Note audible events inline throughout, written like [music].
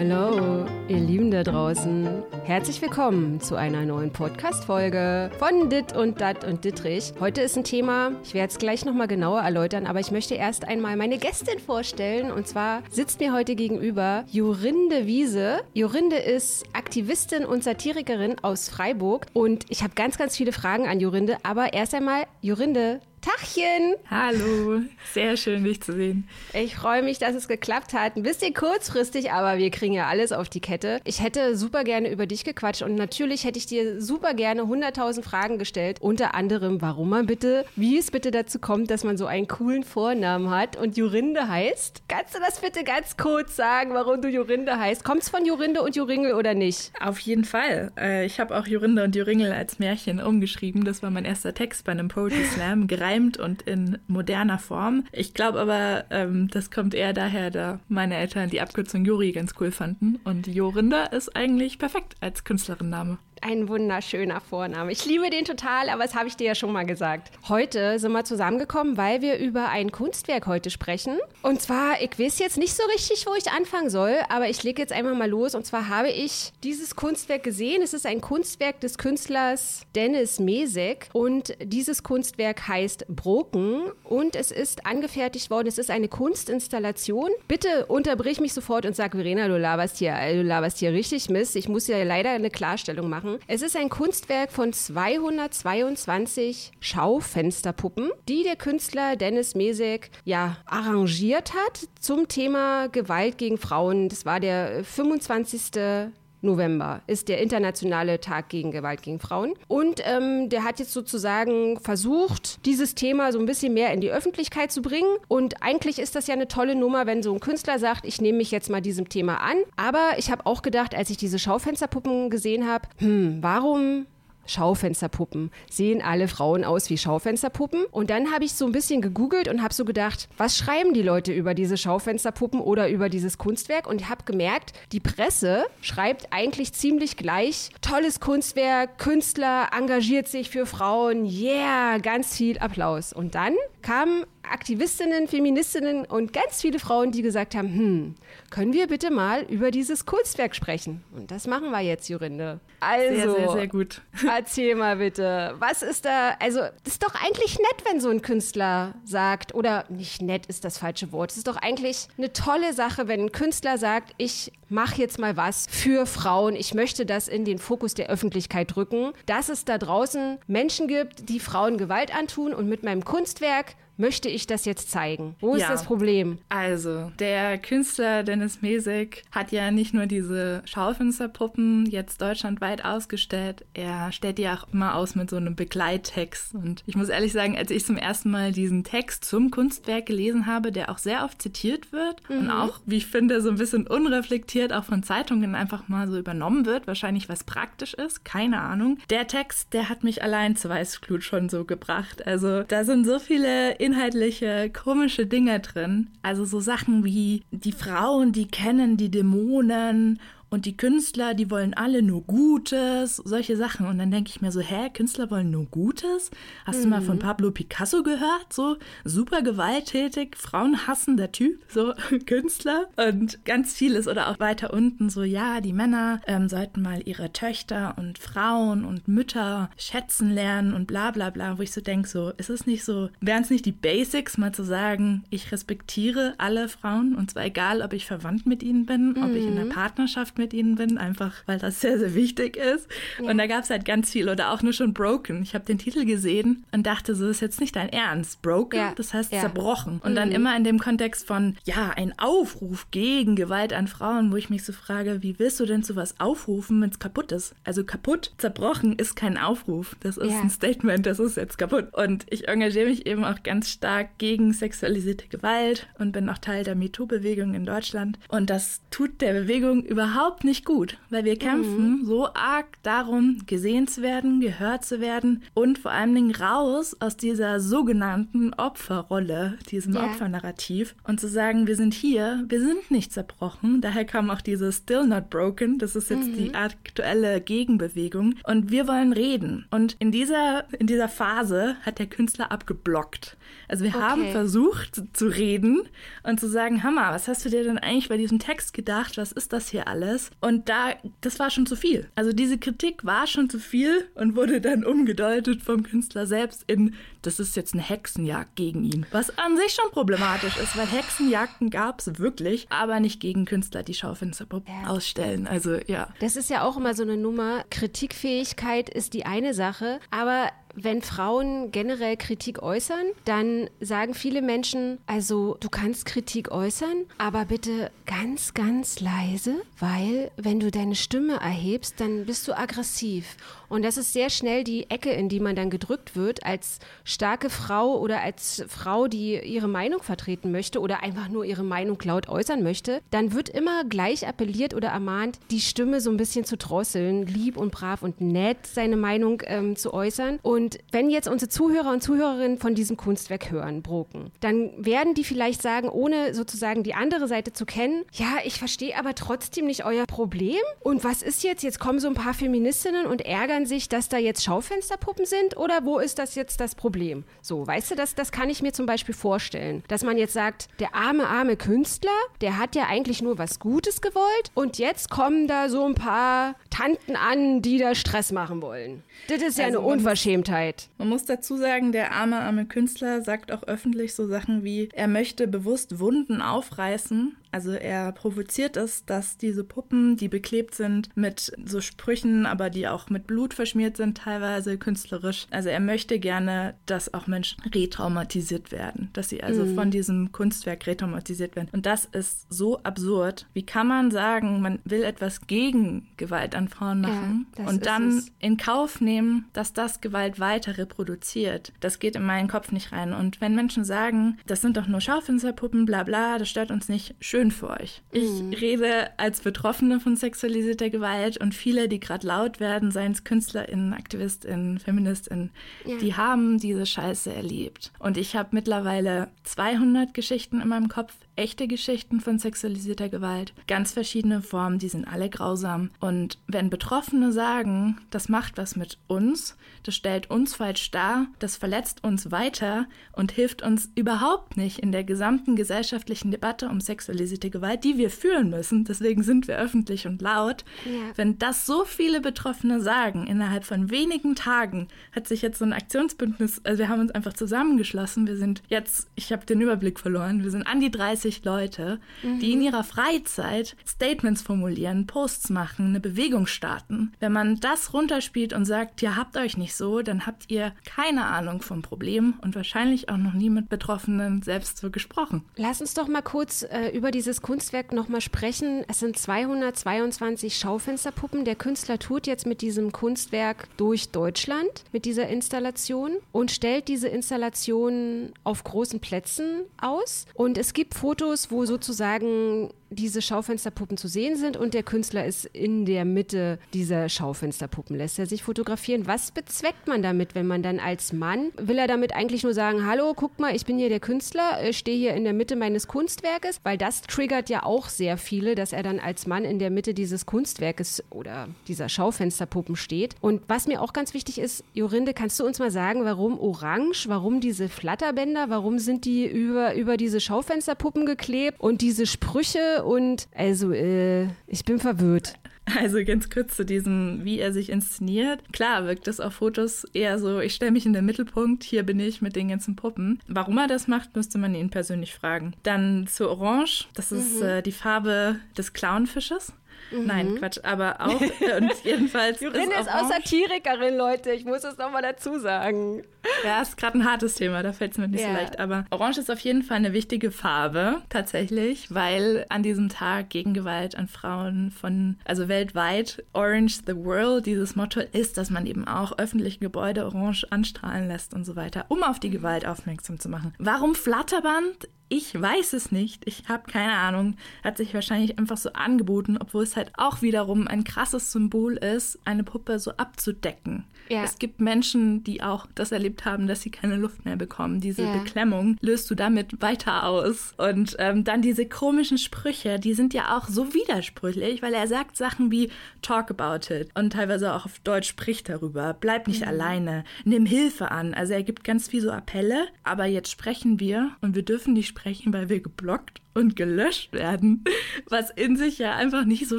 Hallo, ihr Lieben da draußen. Herzlich willkommen zu einer neuen Podcast-Folge von Dit und Dat und Dittrich. Heute ist ein Thema, ich werde es gleich nochmal genauer erläutern, aber ich möchte erst einmal meine Gästin vorstellen. Und zwar sitzt mir heute gegenüber Jorinde Wiese. Jorinde ist Aktivistin und Satirikerin aus Freiburg. Und ich habe ganz, ganz viele Fragen an Jorinde. Aber erst einmal, Jorinde, Tachchen! Hallo, sehr schön, dich zu sehen. Ich freue mich, dass es geklappt hat. Ein bisschen kurzfristig, aber wir kriegen ja alles auf die Kette. Ich hätte super gerne über dich gequatscht und natürlich hätte ich dir super gerne 100.000 Fragen gestellt. Unter anderem, warum man bitte, wie es bitte dazu kommt, dass man so einen coolen Vornamen hat und Jorinde heißt. Kannst du das bitte ganz kurz sagen, warum du Jorinde heißt? Kommt es von Jorinde und Joringel oder nicht? Auf jeden Fall. Äh, ich habe auch Jorinde und Joringel als Märchen umgeschrieben. Das war mein erster Text bei einem Poetry Slam. Gereimt und in moderner Form. Ich glaube aber, ähm, das kommt eher daher, da meine Eltern die Abkürzung Juri ganz cool fanden. Und Jorinda ist eigentlich perfekt als Künstlerinname. Ein wunderschöner Vorname. Ich liebe den total, aber das habe ich dir ja schon mal gesagt. Heute sind wir zusammengekommen, weil wir über ein Kunstwerk heute sprechen. Und zwar, ich weiß jetzt nicht so richtig, wo ich anfangen soll, aber ich lege jetzt einfach mal los. Und zwar habe ich dieses Kunstwerk gesehen. Es ist ein Kunstwerk des Künstlers Dennis Mesek. Und dieses Kunstwerk heißt Broken und es ist angefertigt worden. Es ist eine Kunstinstallation. Bitte unterbrich mich sofort und sag, Verena, du laberst hier, du laberst hier richtig Mist. Ich muss ja leider eine Klarstellung machen machen. Es ist ein Kunstwerk von 222 Schaufensterpuppen, die der Künstler Dennis Mesek ja arrangiert hat zum Thema Gewalt gegen Frauen. Das war der 25. November ist der internationale Tag gegen Gewalt gegen Frauen. Und ähm, der hat jetzt sozusagen versucht, dieses Thema so ein bisschen mehr in die Öffentlichkeit zu bringen. Und eigentlich ist das ja eine tolle Nummer, wenn so ein Künstler sagt, ich nehme mich jetzt mal diesem Thema an. Aber ich habe auch gedacht, als ich diese Schaufensterpuppen gesehen habe, hm, warum Schaufensterpuppen. Sehen alle Frauen aus wie Schaufensterpuppen? Und dann habe ich so ein bisschen gegoogelt und habe so gedacht, was schreiben die Leute über diese Schaufensterpuppen oder über dieses Kunstwerk? Und habe gemerkt, die Presse schreibt eigentlich ziemlich gleich, tolles Kunstwerk, Künstler engagiert sich für Frauen, yeah, ganz viel Applaus. Und dann kamen Aktivistinnen, Feministinnen und ganz viele Frauen, die gesagt haben, hm, können wir bitte mal über dieses Kunstwerk sprechen? Und das machen wir jetzt, Jorinde. Also, sehr, sehr, sehr gut. [laughs] Erzähl mal bitte, was ist da, also, ist doch eigentlich nett, wenn so ein Künstler sagt, oder nicht nett ist das falsche Wort, es ist doch eigentlich eine tolle Sache, wenn ein Künstler sagt, ich mache jetzt mal was für Frauen, ich möchte das in den Fokus der Öffentlichkeit drücken, dass es da draußen Menschen gibt, die Frauen Gewalt antun und mit meinem Kunstwerk möchte ich das jetzt zeigen? Wo ist ja. das Problem? Also, der Künstler Dennis Mesek hat ja nicht nur diese Schaufensterpuppen jetzt deutschlandweit ausgestellt, er stellt die auch immer aus mit so einem Begleittext. Und ich muss ehrlich sagen, als ich zum ersten Mal diesen Text zum Kunstwerk gelesen habe, der auch sehr oft zitiert wird mhm. und auch, wie ich finde, so ein bisschen unreflektiert auch von Zeitungen einfach mal so übernommen wird, wahrscheinlich was praktisch ist, keine Ahnung. Der Text, der hat mich allein zu Weißglut schon so gebracht. Also, da sind so viele inhaltliche, komische Dinge drin. Also so Sachen wie die Frauen, die kennen die Dämonen und die Künstler, die wollen alle nur Gutes, solche Sachen. Und dann denke ich mir so, hä, Künstler wollen nur Gutes? Hast mhm. du mal von mhm. Pablo Picasso gehört? So super gewalttätig, frauenhassender Typ, so [laughs] Künstler. Und ganz vieles oder auch weiter unten so, ja, die Männer ähm, sollten mal ihre Töchter und Frauen und Mütter schätzen lernen und bla bla bla. Wo ich so denke, so, ist es nicht so, wären es nicht die Basics, mal zu sagen, ich respektiere alle Frauen und zwar egal, ob ich verwandt mit ihnen bin, mhm. ob ich in der mhm. Partnerschaft mit ihnen bin, einfach weil das sehr, sehr wichtig ist. Ja. Und da gab es halt ganz viel oder auch nur schon Broken. Ich habe den Titel gesehen und dachte, so ist jetzt nicht dein Ernst. Broken, ja. das heißt ja. zerbrochen. Und mhm. dann immer in dem Kontext von, ja, ein Aufruf gegen Gewalt an Frauen, wo ich mich so frage, wie willst du denn zu was aufrufen, wenn es kaputt ist? Also kaputt, zerbrochen ist kein Aufruf. Das ist ein Statement, das ist jetzt kaputt. Und ich engagiere mich eben auch ganz stark gegen sexualisierte Gewalt und bin auch Teil der MeToo-Bewegung in Deutschland. Und das tut der Bewegung überhaupt überhaupt nicht gut, weil wir kämpfen mhm. so arg darum, gesehen zu werden, gehört zu werden und vor allen Dingen raus aus dieser sogenannten Opferrolle, diesem yeah. Opfernarrativ und zu sagen, wir sind hier, wir sind nicht zerbrochen. Daher kam auch dieses Still Not Broken. Das ist jetzt mhm. die aktuelle Gegenbewegung. Und wir wollen reden. Und in dieser, in dieser Phase hat der Künstler abgeblockt. Also wir okay. haben versucht zu reden und zu sagen, Hammer, was hast du dir denn eigentlich bei diesem Text gedacht? Was ist das hier alles? Und da, das war schon zu viel. Also diese Kritik war schon zu viel und wurde dann umgedeutet vom Künstler selbst in, das ist jetzt eine Hexenjagd gegen ihn. Was an sich schon problematisch ist, weil Hexenjagden gab es wirklich, aber nicht gegen Künstler, die Schaufensterpuppen ja. ausstellen. Also ja. Das ist ja auch immer so eine Nummer. Kritikfähigkeit ist die eine Sache, aber wenn Frauen generell Kritik äußern, dann sagen viele Menschen, also du kannst Kritik äußern, aber bitte ganz, ganz leise, weil wenn du deine Stimme erhebst, dann bist du aggressiv. Und das ist sehr schnell die Ecke, in die man dann gedrückt wird, als starke Frau oder als Frau, die ihre Meinung vertreten möchte oder einfach nur ihre Meinung laut äußern möchte. Dann wird immer gleich appelliert oder ermahnt, die Stimme so ein bisschen zu drosseln, lieb und brav und nett seine Meinung ähm, zu äußern. Und wenn jetzt unsere Zuhörer und Zuhörerinnen von diesem Kunstwerk hören, Broken, dann werden die vielleicht sagen, ohne sozusagen die andere Seite zu kennen, ja, ich verstehe aber trotzdem nicht euer Problem. Und was ist jetzt? Jetzt kommen so ein paar Feministinnen und ärgern ärgern sich, dass da jetzt Schaufensterpuppen sind oder wo ist das jetzt das Problem? So, weißt du, das, das kann ich mir zum Beispiel vorstellen. Dass man jetzt sagt, der arme, arme Künstler, der hat ja eigentlich nur was Gutes gewollt und jetzt kommen da so ein paar Tanten an, die da Stress machen wollen. Das ist ja also eine Unverschämtheit. Man muss dazu sagen, der arme, arme Künstler sagt auch öffentlich so Sachen wie, er möchte bewusst Wunden aufreißen. Also er provoziert es, dass diese Puppen, die beklebt sind mit so Sprüchen, aber die auch mit Blut verschmiert sind, teilweise künstlerisch. Also er möchte gerne, dass auch Menschen retraumatisiert werden, dass sie also mhm. von diesem Kunstwerk retraumatisiert werden. Und das ist so absurd. Wie kann man sagen, man will etwas gegen Gewalt an Frauen machen ja, und dann in Kauf nehmen, dass das Gewalt weiter reproduziert? Das geht in meinen Kopf nicht rein. Und wenn Menschen sagen, das sind doch nur Schaufensterpuppen, bla bla, das stört uns nicht, schön für euch. Ich mhm. rede als Betroffene von sexualisierter Gewalt und viele, die gerade laut werden, seien es KünstlerInnen, AktivistInnen, FeministInnen, ja. die haben diese Scheiße erlebt. Und ich habe mittlerweile 200 Geschichten in meinem Kopf, echte Geschichten von sexualisierter Gewalt, ganz verschiedene Formen, die sind alle grausam. Und wenn Betroffene sagen, das macht was mit uns, das stellt uns falsch dar, das verletzt uns weiter und hilft uns überhaupt nicht in der gesamten gesellschaftlichen Debatte um sexualisierte Gewalt, die wir führen müssen, deswegen sind wir öffentlich und laut. Ja. Wenn das so viele Betroffene sagen, innerhalb von wenigen Tagen hat sich jetzt so ein Aktionsbündnis, also wir haben uns einfach zusammengeschlossen, wir sind jetzt, ich habe den Überblick verloren, wir sind an die 30 30 Leute, mhm. die in ihrer Freizeit Statements formulieren, Posts machen, eine Bewegung starten. Wenn man das runterspielt und sagt, ihr habt euch nicht so, dann habt ihr keine Ahnung vom Problem und wahrscheinlich auch noch nie mit Betroffenen selbst so gesprochen. Lass uns doch mal kurz äh, über dieses Kunstwerk nochmal sprechen. Es sind 222 Schaufensterpuppen. Der Künstler tut jetzt mit diesem Kunstwerk durch Deutschland, mit dieser Installation und stellt diese Installation auf großen Plätzen aus. Und es gibt Fotos, Fotos, wo sozusagen diese Schaufensterpuppen zu sehen sind und der Künstler ist in der Mitte dieser Schaufensterpuppen. Lässt er sich fotografieren? Was bezweckt man damit, wenn man dann als Mann, will er damit eigentlich nur sagen, hallo, guck mal, ich bin hier der Künstler, äh, stehe hier in der Mitte meines Kunstwerkes, weil das triggert ja auch sehr viele, dass er dann als Mann in der Mitte dieses Kunstwerkes oder dieser Schaufensterpuppen steht. Und was mir auch ganz wichtig ist, Jorinde, kannst du uns mal sagen, warum orange, warum diese Flatterbänder, warum sind die über, über diese Schaufensterpuppen geklebt und diese Sprüche und also, äh, ich bin verwirrt. Also ganz kurz zu diesem, wie er sich inszeniert. Klar wirkt es auf Fotos eher so, ich stelle mich in den Mittelpunkt, hier bin ich mit den ganzen Puppen. Warum er das macht, müsste man ihn persönlich fragen. Dann zu Orange, das ist mhm. äh, die Farbe des Clownfisches. Mhm. Nein, Quatsch, aber [laughs] auch und jedenfalls. Jorin ist, ist auch Satirikerin, Leute. Ich muss es nochmal dazu sagen. Ja, ist gerade ein hartes Thema, da fällt es mir nicht ja. so leicht. Aber Orange ist auf jeden Fall eine wichtige Farbe, tatsächlich, weil an diesem Tag gegen Gewalt an Frauen von, also weltweit, Orange the World, dieses Motto ist, dass man eben auch öffentliche Gebäude orange anstrahlen lässt und so weiter, um auf die Gewalt aufmerksam zu machen. Warum Flatterband? Ich weiß es nicht. Ich habe keine Ahnung. Hat sich wahrscheinlich einfach so angeboten, obwohl es halt auch wiederum ein krasses Symbol ist, eine Puppe so abzudecken. Ja. Es gibt Menschen, die auch das erlebt haben, dass sie keine Luft mehr bekommen. Diese ja. Beklemmung löst du damit weiter aus. Und ähm, dann diese komischen Sprüche, die sind ja auch so widersprüchlich, weil er sagt Sachen wie talk about it und teilweise auch auf Deutsch spricht darüber. Bleib nicht mhm. alleine, nimm Hilfe an. Also er gibt ganz viel so Appelle, aber jetzt sprechen wir und wir dürfen nicht sprechen, weil wir geblockt und gelöscht werden, was in sich ja einfach nicht so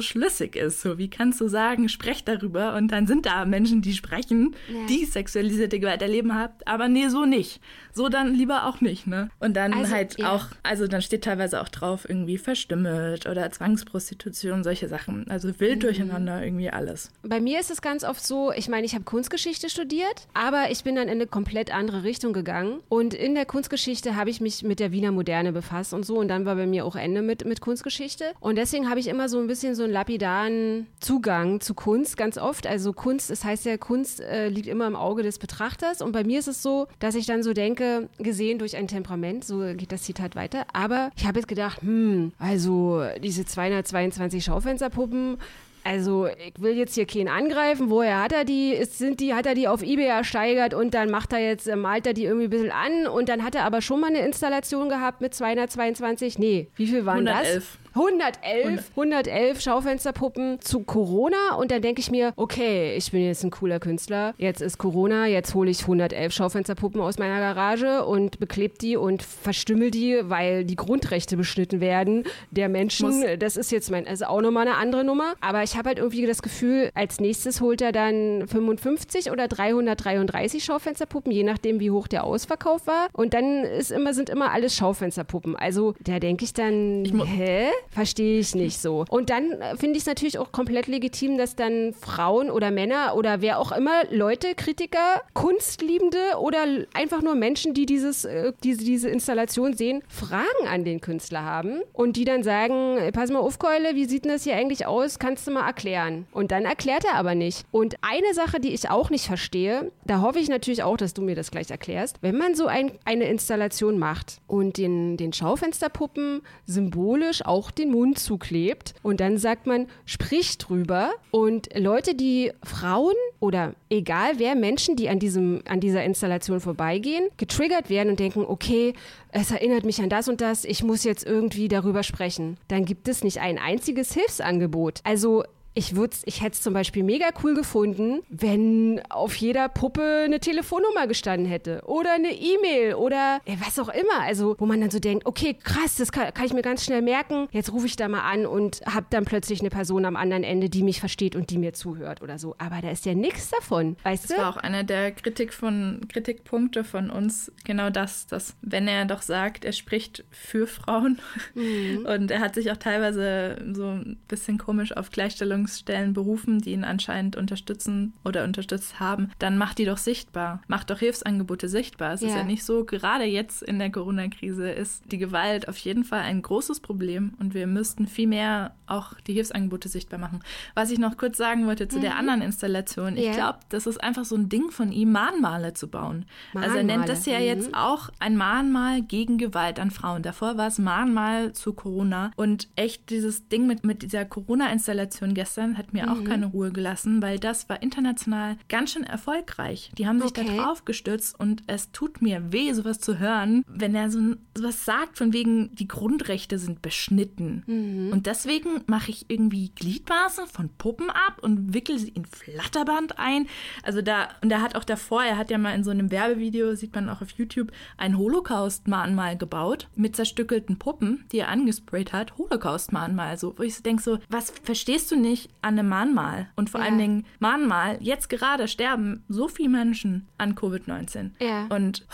schlüssig ist. So, wie kannst du sagen, sprech darüber und dann sind da Menschen, die sprechen, ja. die sexualisierte Gewalt erleben habt, aber nee, so nicht. So dann lieber auch nicht, ne? Und dann also, halt ja. auch, also dann steht teilweise auch drauf irgendwie verstümmelt oder Zwangsprostitution, solche Sachen. Also wild mhm. durcheinander irgendwie alles. Bei mir ist es ganz oft so, ich meine, ich habe Kunstgeschichte studiert, aber ich bin dann in eine komplett andere Richtung gegangen und in der Kunstgeschichte habe ich mich mit der Wiener Moderne befasst und so und dann war bei mir auch Ende mit, mit Kunstgeschichte und deswegen habe ich immer so ein bisschen so einen lapidaren Zugang zu Kunst, ganz oft. Also Kunst, das heißt ja, Kunst äh, liegt immer im Auge des Betrachters und bei mir ist es so, dass ich dann so denke, gesehen durch ein Temperament, so geht das Zitat weiter. Aber ich habe jetzt gedacht, hm, also diese 222 Schaufensterpuppen, also ich will jetzt hier keinen angreifen. Woher hat er die? sind die, hat er die auf Ebay ersteigert und dann macht er jetzt, äh, malt er die irgendwie ein bisschen an und dann hat er aber schon mal eine Installation gehabt mit 222. Nee, wie viel waren 111. das? 111, 111 Schaufensterpuppen zu Corona und dann denke ich mir, okay, ich bin jetzt ein cooler Künstler, jetzt ist Corona, jetzt hole ich 111 Schaufensterpuppen aus meiner Garage und beklebe die und verstümmel die, weil die Grundrechte beschnitten werden der Menschen. Muss. Das ist jetzt mein, also auch nochmal eine andere Nummer, aber ich habe halt irgendwie das Gefühl, als nächstes holt er dann 55 oder 333 Schaufensterpuppen, je nachdem, wie hoch der Ausverkauf war und dann ist immer, sind immer alles Schaufensterpuppen. Also da denke ich dann, ich hä? Verstehe ich nicht so. Und dann äh, finde ich es natürlich auch komplett legitim, dass dann Frauen oder Männer oder wer auch immer, Leute, Kritiker, Kunstliebende oder einfach nur Menschen, die dieses, äh, diese, diese Installation sehen, Fragen an den Künstler haben und die dann sagen, äh, pass mal auf, Keule, wie sieht denn das hier eigentlich aus? Kannst du mal erklären? Und dann erklärt er aber nicht. Und eine Sache, die ich auch nicht verstehe, da hoffe ich natürlich auch, dass du mir das gleich erklärst, wenn man so ein, eine Installation macht und den, den Schaufensterpuppen symbolisch auch den Mund zuklebt und dann sagt man, sprich drüber und Leute, die Frauen oder egal wer Menschen, die an diesem an dieser Installation vorbeigehen, getriggert werden und denken, okay, es erinnert mich an das und das, ich muss jetzt irgendwie darüber sprechen. Dann gibt es nicht ein einziges Hilfsangebot. Also ich ich hätte es zum Beispiel mega cool gefunden, wenn auf jeder Puppe eine Telefonnummer gestanden hätte oder eine E-Mail oder ja, was auch immer. Also, wo man dann so denkt, okay, krass, das kann, kann ich mir ganz schnell merken. Jetzt rufe ich da mal an und habe dann plötzlich eine Person am anderen Ende, die mich versteht und die mir zuhört oder so. Aber da ist ja nichts davon, weißt das du? Das war auch einer der Kritik von, Kritikpunkte von uns, genau das, dass wenn er doch sagt, er spricht für Frauen mhm. [laughs] und er hat sich auch teilweise so ein bisschen komisch auf Gleichstellung Beratungsstellen berufen, die ihn anscheinend unterstützen oder unterstützt haben, dann macht die doch sichtbar. Macht doch Hilfsangebote sichtbar. Es ja. ist ja nicht so, gerade jetzt in der Corona-Krise ist die Gewalt auf jeden Fall ein großes Problem und wir müssten viel mehr auch die Hilfsangebote sichtbar machen. Was ich noch kurz sagen wollte zu mhm. der anderen Installation, ich ja. glaube, das ist einfach so ein Ding von ihm, Mahnmale zu bauen. Mahnmale. Also er nennt das ja mhm. jetzt auch ein Mahnmal gegen Gewalt an Frauen. Davor war es Mahnmal zu Corona und echt dieses Ding mit, mit dieser Corona-Installation gestern gestern hat mir mhm. auch keine Ruhe gelassen, weil das war international ganz schön erfolgreich. Die haben sich okay. da drauf gestützt und es tut mir weh, sowas zu hören, wenn er so was sagt, von wegen, die Grundrechte sind beschnitten. Mhm. Und deswegen mache ich irgendwie Gliedmaßen von Puppen ab und wickel sie in Flatterband ein. Also da, und er hat auch davor, er hat ja mal in so einem Werbevideo, sieht man auch auf YouTube, ein Holocaust-Mahnmal gebaut mit zerstückelten Puppen, die er angesprayt hat. Holocaust-Mahnmal. So, wo ich denke so, was verstehst du nicht? An einem Mahnmal. Und vor ja. allen Dingen Mahnmal, jetzt gerade sterben so viele Menschen an Covid-19. Ja. Und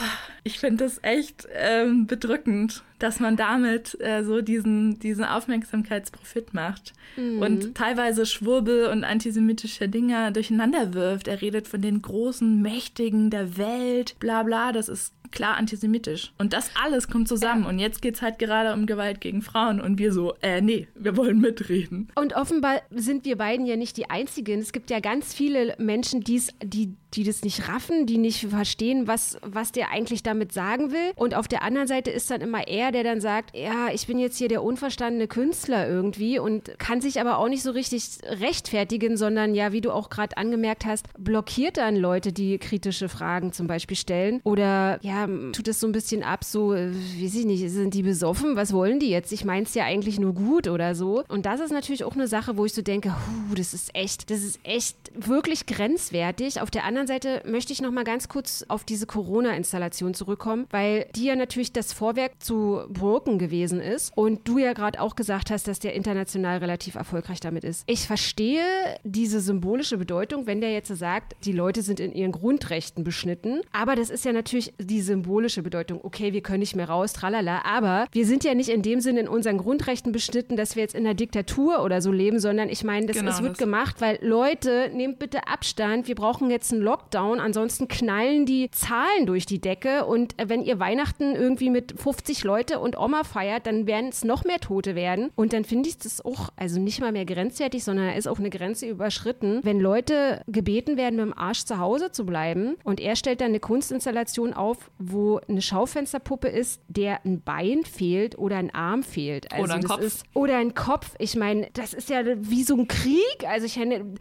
ich finde das echt ähm, bedrückend, dass man damit äh, so diesen, diesen Aufmerksamkeitsprofit macht mhm. und teilweise Schwurbel und antisemitische Dinge durcheinander wirft. Er redet von den großen Mächtigen der Welt, bla bla. Das ist klar antisemitisch. Und das alles kommt zusammen. Ja. Und jetzt geht es halt gerade um Gewalt gegen Frauen. Und wir so, äh, nee, wir wollen mitreden. Und offenbar sind wir beiden ja nicht die Einzigen. Es gibt ja ganz viele Menschen, die die das nicht raffen, die nicht verstehen, was, was der eigentlich damit sagen will. Und auf der anderen Seite ist dann immer er, der dann sagt, ja, ich bin jetzt hier der unverstandene Künstler irgendwie und kann sich aber auch nicht so richtig rechtfertigen, sondern ja, wie du auch gerade angemerkt hast, blockiert dann Leute, die kritische Fragen zum Beispiel stellen oder ja, tut es so ein bisschen ab, so, äh, weiß ich nicht, sind die besoffen? Was wollen die jetzt? Ich meine es ja eigentlich nur gut oder so. Und das ist natürlich auch eine Sache, wo ich so denke, huh, das ist echt, das ist echt wirklich grenzwertig. Auf der anderen Seite möchte ich noch mal ganz kurz auf diese Corona-Installation zurückkommen, weil die ja natürlich das Vorwerk zu Broken gewesen ist und du ja gerade auch gesagt hast, dass der international relativ erfolgreich damit ist. Ich verstehe diese symbolische Bedeutung, wenn der jetzt sagt, die Leute sind in ihren Grundrechten beschnitten, aber das ist ja natürlich die symbolische Bedeutung. Okay, wir können nicht mehr raus, tralala, aber wir sind ja nicht in dem Sinne in unseren Grundrechten beschnitten, dass wir jetzt in einer Diktatur oder so leben, sondern ich meine, das, genau, es wird das. gemacht, weil Leute, nehmt bitte Abstand, wir brauchen jetzt einen Lockdown, ansonsten knallen die Zahlen durch die Decke und wenn ihr Weihnachten irgendwie mit 50 Leute und Oma feiert, dann werden es noch mehr Tote werden und dann finde ich das auch, also nicht mal mehr grenzwertig, sondern er ist auch eine Grenze überschritten, wenn Leute gebeten werden, mit dem Arsch zu Hause zu bleiben und er stellt dann eine Kunstinstallation auf, wo eine Schaufensterpuppe ist, der ein Bein fehlt oder ein Arm fehlt. Also oder ein Kopf. Ist, oder ein Kopf. Ich meine, das ist ja wie so ein Krieg. Also ich meine,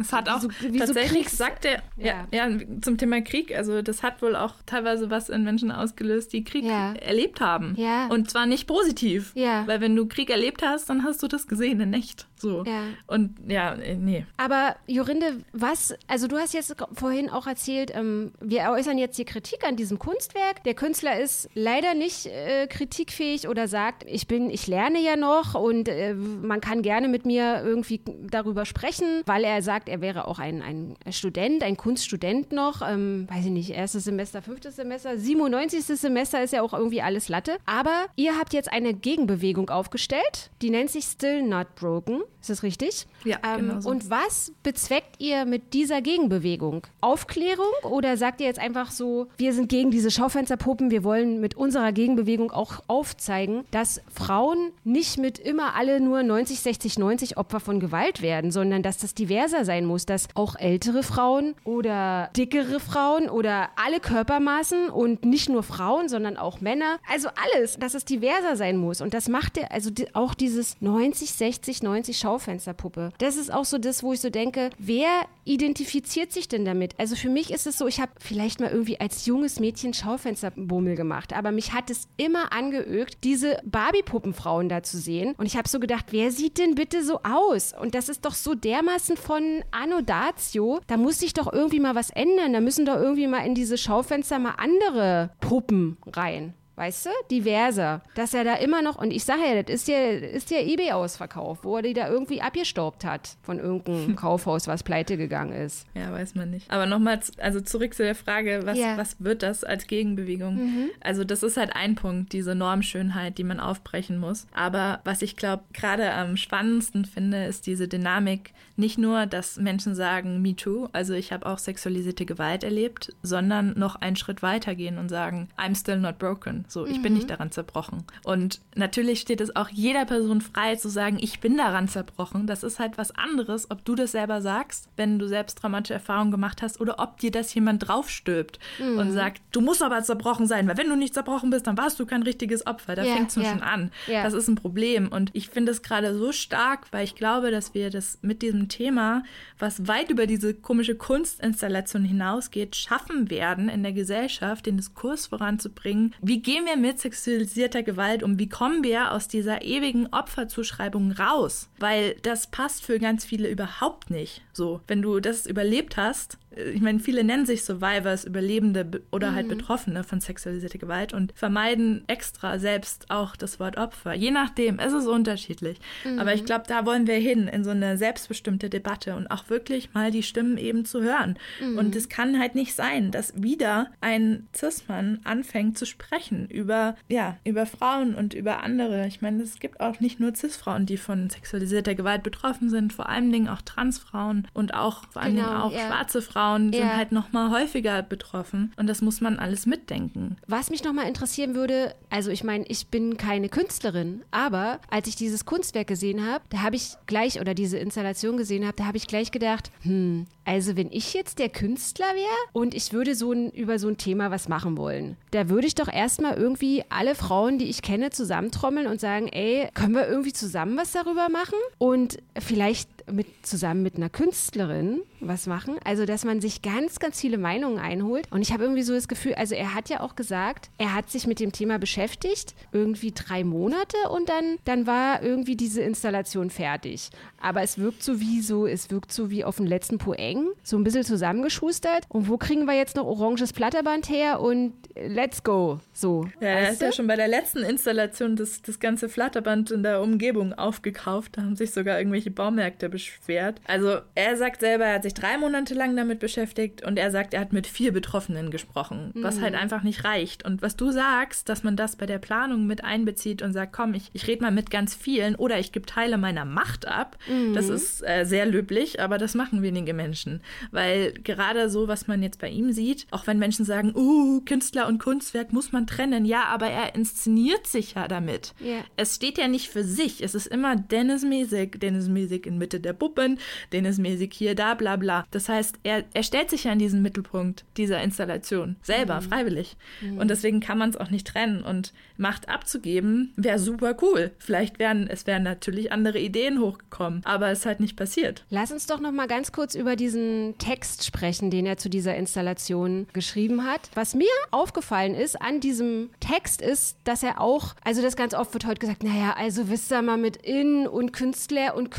es hat auch so, tatsächlich so sagt er ja. Ja. Ja, zum Thema Krieg. Also das hat wohl auch teilweise was in Menschen ausgelöst, die Krieg ja. erlebt haben. Ja. Und zwar nicht positiv. Ja. Weil wenn du Krieg erlebt hast, dann hast du das gesehen in echt. So. Ja. Und ja, äh, nee. Aber Jorinde, was, also du hast jetzt vorhin auch erzählt, ähm, wir äußern jetzt die Kritik an diesem Kunstwerk. Der Künstler ist leider nicht äh, kritikfähig oder sagt, ich bin, ich lerne ja noch und äh, man kann gerne mit mir irgendwie darüber sprechen, weil er sagt, er wäre auch ein, ein Student, ein Kunststudent noch, ähm, weiß ich nicht, erstes Semester, fünftes Semester, 97. Semester ist ja auch irgendwie alles Latte. Aber ihr habt jetzt eine Gegenbewegung aufgestellt, die nennt sich Still Not Broken. Ist das richtig? Ja. Ähm, genau so. Und was bezweckt ihr mit dieser Gegenbewegung? Aufklärung oder sagt ihr jetzt einfach so, wir sind gegen diese Schaufensterpuppen, wir wollen mit unserer Gegenbewegung auch aufzeigen, dass Frauen nicht mit immer alle nur 90, 60, 90 Opfer von Gewalt werden, sondern dass das diverser sein muss, dass auch ältere Frauen oder dickere Frauen oder alle Körpermaßen und nicht nur Frauen, sondern auch Männer, also alles, dass es diverser sein muss. Und das macht der, also auch dieses 90, 60, 90 Schaufenster Schaufensterpuppe. Das ist auch so das, wo ich so denke, wer identifiziert sich denn damit? Also für mich ist es so, ich habe vielleicht mal irgendwie als junges Mädchen Schaufensterbummel gemacht, aber mich hat es immer angeögt, diese Barbie-Puppenfrauen da zu sehen. Und ich habe so gedacht, wer sieht denn bitte so aus? Und das ist doch so dermaßen von Anno Datio. Da muss sich doch irgendwie mal was ändern. Da müssen doch irgendwie mal in diese Schaufenster mal andere Puppen rein weißt du, diverser, dass er da immer noch, und ich sage ja, das ist ja, ist ja Ebay-Ausverkauf, wo er die da irgendwie abgestaubt hat von irgendeinem [laughs] Kaufhaus, was pleite gegangen ist. Ja, weiß man nicht. Aber nochmal, also zurück zu der Frage, was, ja. was wird das als Gegenbewegung? Mhm. Also das ist halt ein Punkt, diese Normschönheit, die man aufbrechen muss. Aber was ich glaube, gerade am spannendsten finde, ist diese Dynamik, nicht nur, dass Menschen sagen, me too, also ich habe auch sexualisierte Gewalt erlebt, sondern noch einen Schritt weiter gehen und sagen, I'm still not broken. So, ich mhm. bin nicht daran zerbrochen. Und natürlich steht es auch jeder Person frei zu sagen, ich bin daran zerbrochen. Das ist halt was anderes, ob du das selber sagst, wenn du selbst traumatische Erfahrungen gemacht hast, oder ob dir das jemand draufstülpt mhm. und sagt, du musst aber zerbrochen sein, weil wenn du nicht zerbrochen bist, dann warst du kein richtiges Opfer. Da yeah, fängt es yeah. schon an. Yeah. Das ist ein Problem. Und ich finde es gerade so stark, weil ich glaube, dass wir das mit diesem Thema, was weit über diese komische Kunstinstallation hinausgeht, schaffen werden, in der Gesellschaft den Diskurs voranzubringen. Wie gehen wir mit sexualisierter Gewalt um? Wie kommen wir aus dieser ewigen Opferzuschreibung raus? Weil das passt für ganz viele überhaupt nicht. So, wenn du das überlebt hast, ich meine, viele nennen sich Survivors, Überlebende oder halt mhm. Betroffene von sexualisierter Gewalt und vermeiden extra selbst auch das Wort Opfer. Je nachdem, es ist unterschiedlich. Mhm. Aber ich glaube, da wollen wir hin, in so eine selbstbestimmte Debatte und auch wirklich mal die Stimmen eben zu hören. Mhm. Und es kann halt nicht sein, dass wieder ein Cis-Mann anfängt zu sprechen über, ja, über Frauen und über andere. Ich meine, es gibt auch nicht nur Cis-Frauen, die von sexualisierter Gewalt betroffen sind, vor allen Dingen auch Transfrauen und auch vor allen genau, Dingen auch ja. schwarze Frauen Frauen Ja. sind halt noch mal häufiger betroffen und das muss man alles mitdenken. Was mich nochmal interessieren würde, also ich meine, ich bin keine Künstlerin, aber als ich dieses Kunstwerk gesehen habe, da habe ich gleich, oder diese Installation gesehen habe, da habe ich gleich gedacht, hm, also wenn ich jetzt der Künstler wäre und ich würde so ein, über so ein Thema was machen wollen, da würde ich doch erstmal irgendwie alle Frauen, die ich kenne, zusammentrommeln und sagen, ey, können wir irgendwie zusammen was darüber machen? Und vielleicht mit, zusammen mit einer Künstlerin was machen. Also, dass man sich ganz, ganz viele Meinungen einholt. Und ich habe irgendwie so das Gefühl, also er hat ja auch gesagt, er hat sich mit dem Thema beschäftigt, irgendwie drei Monate und dann, dann war irgendwie diese Installation fertig. Aber es wirkt so wie so, es wirkt so wie auf den letzten Poeng, so ein bisschen zusammengeschustert. Und wo kriegen wir jetzt noch oranges Platterband her und let's go. So. Ja, er ist ja schon bei der letzten Installation das, das ganze Flatterband in der Umgebung aufgekauft. Da haben sich sogar irgendwelche Baumärkte beschwert. Also er sagt selber, er hat sich drei Monate lang damit beschäftigt und er sagt, er hat mit vier Betroffenen gesprochen, was halt einfach nicht reicht. Und was du sagst, dass man das bei der Planung mit einbezieht und sagt, komm, ich, ich rede mal mit ganz vielen oder ich gebe Teile meiner Macht ab, das ist äh, sehr löblich, aber das machen wenige Menschen. Weil gerade so, was man jetzt bei ihm sieht, auch wenn Menschen sagen, uh, Künstler und Kunstwerk muss man trennen, ja, aber er inszeniert sich ja damit. Ja. Es steht ja nicht für sich. Es ist immer Dennis Mesig, Dennis Mesig in Mitte der Puppen, Dennis Mesig hier, da, bla, bla. Das heißt, er, er stellt sich ja in diesen Mittelpunkt dieser Installation selber, freiwillig. Und deswegen kann man es auch nicht trennen. Und Macht abzugeben wäre super cool. Vielleicht wären, es wären natürlich andere Ideen hochgekommen, aber es ist halt nicht passiert. Lass uns doch noch mal ganz kurz über diesen Text sprechen, den er zu dieser Installation geschrieben hat. Was mir aufgefallen ist an diesem Text ist, dass er auch, also das ganz oft wird heute gesagt, naja, also wisst ihr mal mit In und Künstler und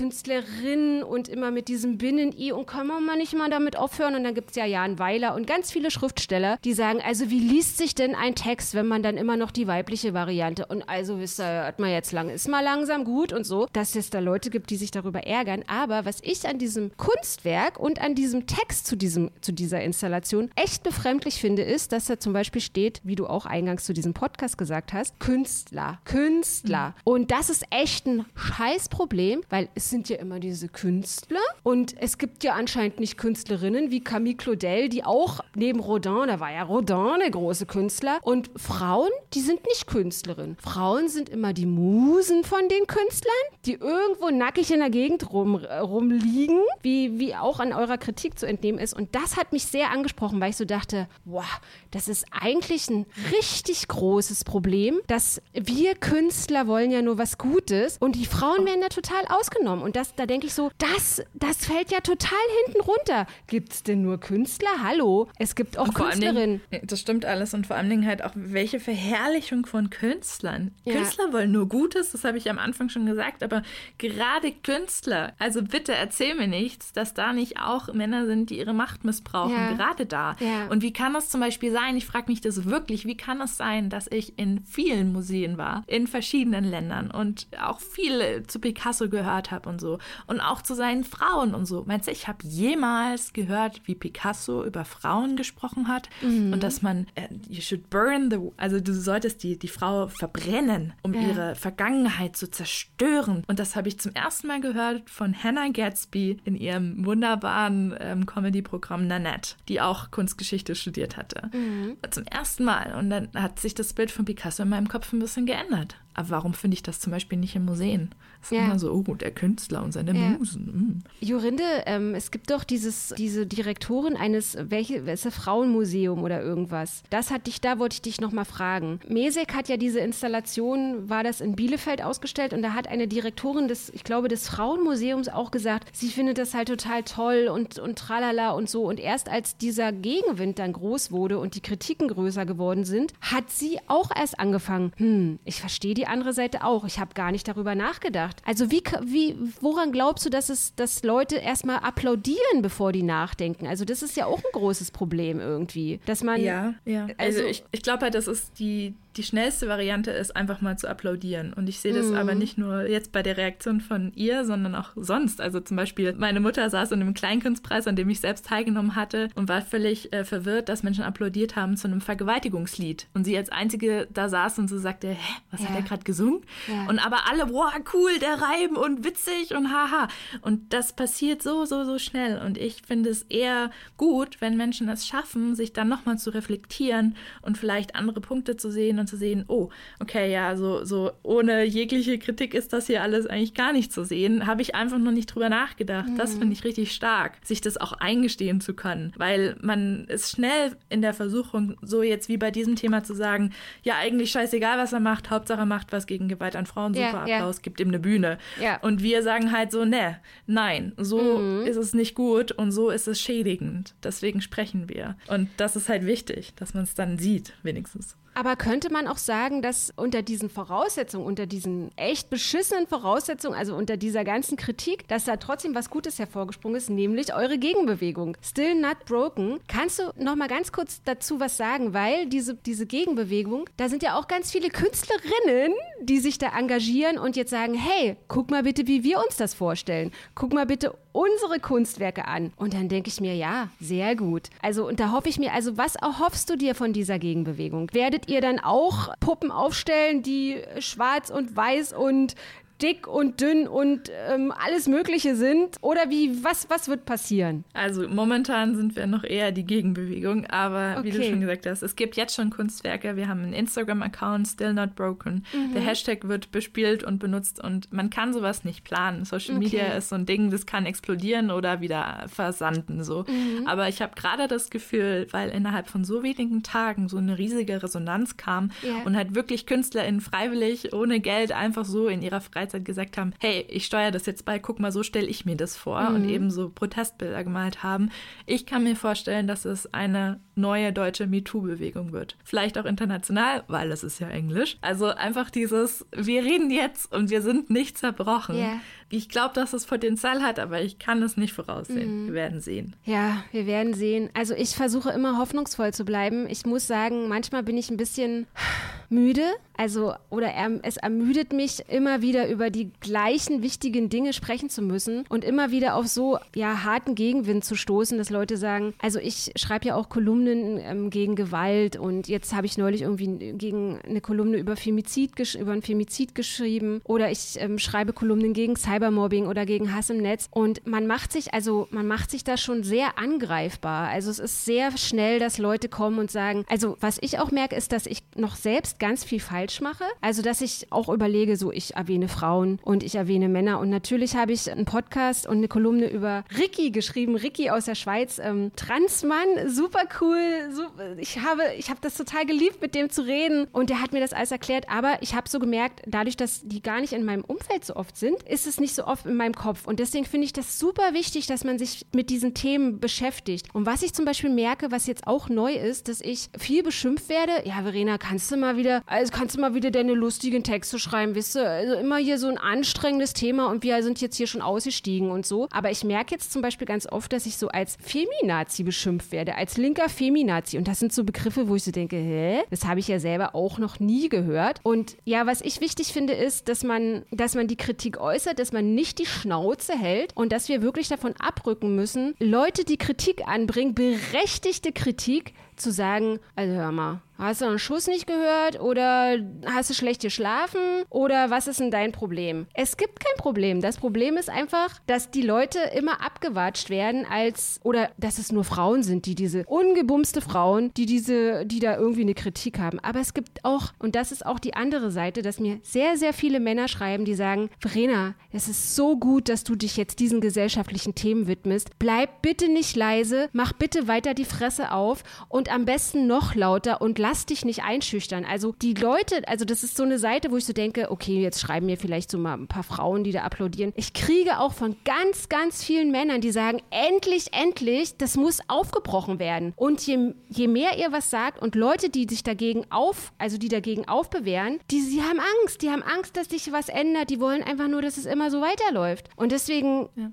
Künstlerinnen und immer mit diesem Binnen-I und können wir mal nicht mal damit aufhören? Und dann gibt es ja Jan Weiler und ganz viele Schriftsteller, die sagen, also wie liest sich denn ein Text, wenn man dann immer noch die weibliche Variante und also wisst ihr, hat man jetzt lang, ist mal langsam gut und so, dass es da Leute gibt, die sich darüber ärgern. Aber was ich an diesem Kunstwerk und an diesem Text zu, diesem, zu dieser Installation echt befremdlich finde, ist, dass da zum Beispiel steht, wie du auch eingangs zu diesem Podcast gesagt hast, Künstler, Künstler. Und das ist echt ein Scheißproblem, weil es sind ja immer diese Künstler und es gibt ja anscheinend nicht Künstlerinnen wie Camille Claudel, die auch neben Rodin, da war ja Rodin der große Künstler und Frauen, die sind nicht Künstlerinnen. Frauen sind immer die Musen von den Künstlern, die irgendwo nackig in der Gegend rum, äh, rumliegen, wie, wie auch an eurer Kritik zu entnehmen ist. Und das hat mich sehr angesprochen, weil ich so dachte, wow, das ist eigentlich ein richtig großes Problem, dass wir Künstler wollen ja nur was Gutes und die Frauen werden da total ausgenommen. Und das, da denke ich so, das, das fällt ja total hinten runter. Gibt es denn nur Künstler? Hallo, es gibt auch Künstlerinnen. Dingen, das stimmt alles und vor allen Dingen halt auch welche Verherrlichung von Künstlern. Ja. Künstler wollen nur Gutes, das habe ich am Anfang schon gesagt, aber gerade Künstler, also bitte erzähl mir nichts, dass da nicht auch Männer sind, die ihre Macht missbrauchen, Ja. gerade da. Ja. Und wie kann es zum Beispiel sein, ich frage mich das wirklich, wie kann es sein, dass ich in vielen Museen war, in verschiedenen Ländern und auch viel zu Picasso gehört habe und so und auch zu seinen Frauen und so. Meinst du, ich habe jemals gehört, wie Picasso über Frauen gesprochen hat und dass man, äh, you should burn the, also du solltest die, die Frau verbrennen, um Ja. ihre Vergangenheit zu zerstören. Und das habe ich zum ersten Mal gehört von Hannah Gatsby in ihrem wunderbaren ähm, Comedy-Programm Nanette, die auch Kunstgeschichte studiert hatte. Zum ersten Mal. Und dann hat sich das Bild von Picasso in meinem Kopf ein bisschen geändert. Aber warum finde ich das zum Beispiel nicht in Museen? Ist Ja. immer so, oh, der Künstler und seine Ja. Musen. mm. Jorinde, ähm, es gibt doch dieses, diese Direktorin eines, welche, welche Frauenmuseum oder irgendwas. Das hat dich, da wollte ich dich nochmal fragen. Mesek hat ja diese Installation, war das in Bielefeld ausgestellt und da hat eine Direktorin des, ich glaube, des Frauenmuseums auch gesagt, sie findet das halt total toll und, und tralala und so. Und erst als dieser Gegenwind dann groß wurde und die Kritiken größer geworden sind, hat sie auch erst angefangen, hm, ich verstehe die andere Seite auch. Ich habe gar nicht darüber nachgedacht. Also wie, wie, woran glaubst du, dass es, dass Leute erstmal applaudieren, bevor die nachdenken? Also das ist ja auch ein großes Problem irgendwie, dass man Ja, ja. Also, Also- ich, ich glaube halt, dass es die, die schnellste Variante ist, einfach mal zu applaudieren. Und ich sehe das aber nicht nur jetzt bei der Reaktion von ihr, sondern auch sonst. Also zum Beispiel, meine Mutter saß in einem Kleinkunstpreis, an dem ich selbst teilgenommen hatte und war völlig äh, verwirrt, dass Menschen applaudiert haben zu einem Vergewaltigungslied. Und sie als Einzige da saß und so sagte, hä, was hat Ja. er gerade gesungen. Ja. Und aber alle, boah, cool, der Reim und witzig und haha. Und das passiert so, so, so schnell. Und ich finde es eher gut, wenn Menschen es schaffen, sich dann nochmal zu reflektieren und vielleicht andere Punkte zu sehen und zu sehen, oh, okay, ja, so, so ohne jegliche Kritik ist das hier alles eigentlich gar nicht zu sehen. Habe ich einfach noch nicht drüber nachgedacht. Mhm. Das finde ich richtig stark, sich das auch eingestehen zu können. Weil man ist schnell in der Versuchung, so jetzt wie bei diesem Thema zu sagen, ja, eigentlich scheißegal, was er macht, Hauptsache er macht was gegen Gewalt an Frauen, super Applaus, ja. gibt ihm eine Bühne. Ja. Und wir sagen halt so, ne, nein, so mhm. ist es nicht gut und so ist es schädigend. Deswegen sprechen wir. Und das ist halt wichtig, dass man es dann sieht, wenigstens. Aber könnte man auch sagen, dass unter diesen Voraussetzungen, unter diesen echt beschissenen Voraussetzungen, also unter dieser ganzen Kritik, dass da trotzdem was Gutes hervorgesprungen ist, nämlich eure Gegenbewegung. Still Not Broken. Kannst du noch mal ganz kurz dazu was sagen? Weil diese, diese Gegenbewegung, da sind ja auch ganz viele Künstlerinnen, die sich da engagieren und jetzt sagen, hey, guck mal bitte, wie wir uns das vorstellen. Guck mal bitte unsere Kunstwerke an. Und dann denke ich mir, ja, sehr gut. Also, und da hoffe ich mir, also was erhoffst du dir von dieser Gegenbewegung? Werdet ihr dann auch Puppen aufstellen, die schwarz und weiß und dick und dünn und ähm, alles Mögliche sind? Oder wie, was, was wird passieren? Also momentan sind wir noch eher die Gegenbewegung, aber okay. wie du schon gesagt hast, es gibt jetzt schon Kunstwerke. Wir haben einen Instagram-Account, Still Not Broken. Mhm. Der Hashtag wird bespielt und benutzt und man kann sowas nicht planen. Social okay. Media ist so ein Ding, das kann explodieren oder wieder versanden so. Mhm. Aber ich habe gerade das Gefühl, weil innerhalb von so wenigen Tagen so eine riesige Resonanz kam yeah. und halt wirklich KünstlerInnen freiwillig ohne Geld einfach so in ihrer Freizeit Freizeit gesagt haben, hey, ich steuere das jetzt bei, guck mal, so stelle ich mir das vor mhm. und eben so Protestbilder gemalt haben. Ich kann mir vorstellen, dass es eine neue deutsche MeToo-Bewegung wird. Vielleicht auch international, weil es ist ja Englisch. Also einfach dieses, wir reden jetzt und wir sind nicht zerbrochen. Yeah. Ich glaube, dass es Potenzial hat, aber ich kann es nicht voraussehen. Mhm. Wir werden sehen. Ja, wir werden sehen. Also ich versuche immer hoffnungsvoll zu bleiben. Ich muss sagen, manchmal bin ich ein bisschen müde. Also, oder er, es ermüdet mich immer wieder über die gleichen wichtigen Dinge sprechen zu müssen und immer wieder auf so ja harten Gegenwind zu stoßen, dass Leute sagen, also ich schreibe ja auch Kolumnen ähm, gegen Gewalt und jetzt habe ich neulich irgendwie gegen eine Kolumne über Femizid über ein Femizid geschrieben oder ich ähm, schreibe Kolumnen gegen Cybermobbing oder gegen Hass im Netz und man macht sich also man macht sich da schon sehr angreifbar. Also es ist sehr schnell, dass Leute kommen und sagen, also was ich auch merke, ist, dass ich noch selbst ganz viel falsch mache. Also, dass ich auch überlege, so ich erwähne Frauen und ich erwähne Männer. Und natürlich habe ich einen Podcast und eine Kolumne über Ricky geschrieben. Ricky aus der Schweiz, ähm, Transmann, super cool. Super. Ich habe, ich habe das total geliebt, mit dem zu reden. Und der hat mir das alles erklärt. Aber ich habe so gemerkt, dadurch, dass die gar nicht in meinem Umfeld so oft sind, ist es nicht so oft in meinem Kopf. Und deswegen finde ich das super wichtig, dass man sich mit diesen Themen beschäftigt. Und was ich zum Beispiel merke, was jetzt auch neu ist, dass ich viel beschimpft werde. Ja, Verena, kannst du mal wieder, also kannst du mal wieder deine lustigen Texte schreiben, wisst ihr? Also immer hier so ein anstrengendes Thema und wir sind jetzt hier schon ausgestiegen und so. Aber ich merke jetzt zum Beispiel ganz oft, dass ich so als Feminazi beschimpft werde, als linker Feminazi. Und das sind so Begriffe, wo ich so denke, hä? Das habe ich ja selber auch noch nie gehört. Und ja, was ich wichtig finde, ist, dass man, dass man die Kritik äußert, dass man nicht die Schnauze hält und dass wir wirklich davon abrücken müssen, Leute, die Kritik anbringen, berechtigte Kritik, zu sagen, also hör mal, Hast du einen Schuss nicht gehört oder hast du schlecht geschlafen oder was ist denn dein Problem? Es gibt kein Problem. Das Problem ist einfach, dass die Leute immer abgewatscht werden als oder dass es nur Frauen sind, die diese ungebumste Frauen, die diese, die da irgendwie eine Kritik haben. Aber es gibt auch und das ist auch die andere Seite, dass mir sehr sehr viele Männer schreiben, die sagen, Verena, es ist so gut, dass du dich jetzt diesen gesellschaftlichen Themen widmest. Bleib bitte nicht leise, mach bitte weiter die Fresse auf und am besten noch lauter und lass dich nicht einschüchtern. Also die Leute, also das ist so eine Seite, wo ich so denke, okay, jetzt schreiben mir vielleicht so mal ein paar Frauen, die da applaudieren. Ich kriege auch von ganz, ganz vielen Männern, die sagen, endlich, endlich, das muss aufgebrochen werden. Und je, je mehr ihr was sagt und Leute, die sich dagegen auf, also die dagegen aufbewehren, die, sie haben Angst, die haben Angst, dass sich was ändert. Die wollen einfach nur, dass es immer so weiterläuft. Und deswegen, ja.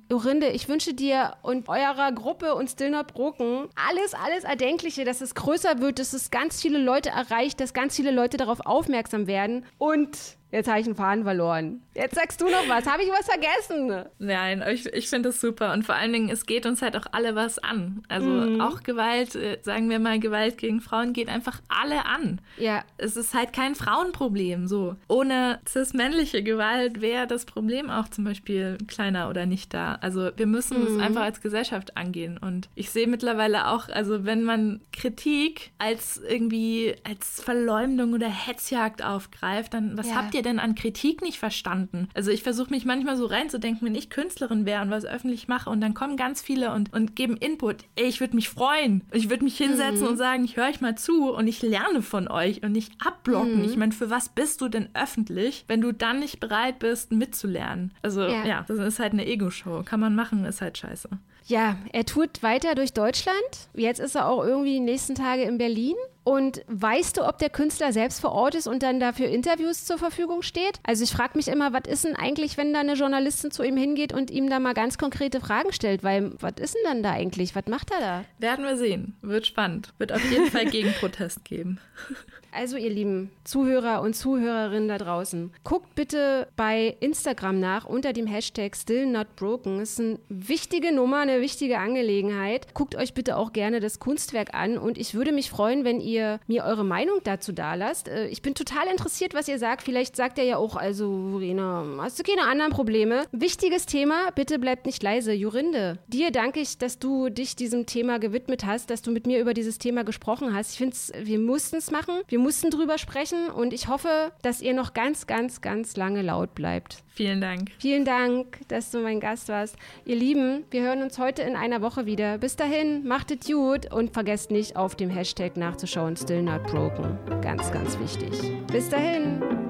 Ich wünsche dir und eurer Gruppe und Stillner Broken alles, alles Erdenkliche, dass es größer wird, dass es ganz viele Leute erreicht, dass ganz viele Leute darauf aufmerksam werden. Und Jetzt habe ich einen Faden verloren. Jetzt sagst du noch was. Habe ich was vergessen? Nein, ich, ich finde das super. Und vor allen Dingen, es geht uns halt auch alle was an. Also mhm. auch Gewalt, äh, sagen wir mal, Gewalt gegen Frauen geht einfach alle an. Ja. Es ist halt kein Frauenproblem. So. Ohne cis-männliche Gewalt wäre das Problem auch zum Beispiel kleiner oder nicht da. Also wir müssen mhm. es einfach als Gesellschaft angehen. Und ich sehe mittlerweile auch, also wenn man Kritik als irgendwie als Verleumdung oder Hetzjagd aufgreift, dann was ja. habt ihr ihr denn an Kritik nicht verstanden? Also ich versuche mich manchmal so reinzudenken, wenn ich Künstlerin wäre und was öffentlich mache und dann kommen ganz viele und, und geben Input. Ey, ich würde mich freuen. Ich würde mich hinsetzen mhm. und sagen, ich höre euch mal zu und ich lerne von euch und nicht abblocken. Mhm. Ich meine, für was bist du denn öffentlich, wenn du dann nicht bereit bist, mitzulernen? Also ja, ja das ist halt eine Ego-Show. Kann man machen, ist halt scheiße. Ja, er tut weiter durch Deutschland. Jetzt ist er auch irgendwie die nächsten Tage in Berlin. Und weißt du, ob der Künstler selbst vor Ort ist und dann dafür Interviews zur Verfügung steht? Also ich frage mich immer, was ist denn eigentlich, wenn da eine Journalistin zu ihm hingeht und ihm da mal ganz konkrete Fragen stellt? Weil, was ist denn dann da eigentlich? Was macht er da? Werden wir sehen. Wird spannend. Wird auf jeden Fall Gegenprotest geben. [laughs] Also ihr lieben Zuhörer und Zuhörerinnen da draußen, guckt bitte bei Instagram nach unter dem Hashtag Still Not Broken. Das ist eine wichtige Nummer, eine wichtige Angelegenheit. Guckt euch bitte auch gerne das Kunstwerk an und ich würde mich freuen, wenn ihr mir eure Meinung dazu dalasst. Äh, ich bin total interessiert, was ihr sagt. Vielleicht sagt ihr ja auch, also Rena, hast du keine anderen Probleme? Wichtiges Thema, bitte bleibt nicht leise. Jorinde, dir danke ich, dass du dich diesem Thema gewidmet hast, dass du mit mir über dieses Thema gesprochen hast. Ich finde, wir mussten es machen. Wir mussten drüber sprechen und ich hoffe, dass ihr noch ganz, ganz, ganz lange laut bleibt. Vielen Dank. Vielen Dank, dass du mein Gast warst. Ihr Lieben, wir hören uns heute in einer Woche wieder. Bis dahin, macht es gut und vergesst nicht, auf dem Hashtag nachzuschauen, Still Not Broken. Ganz, ganz wichtig. Bis dahin.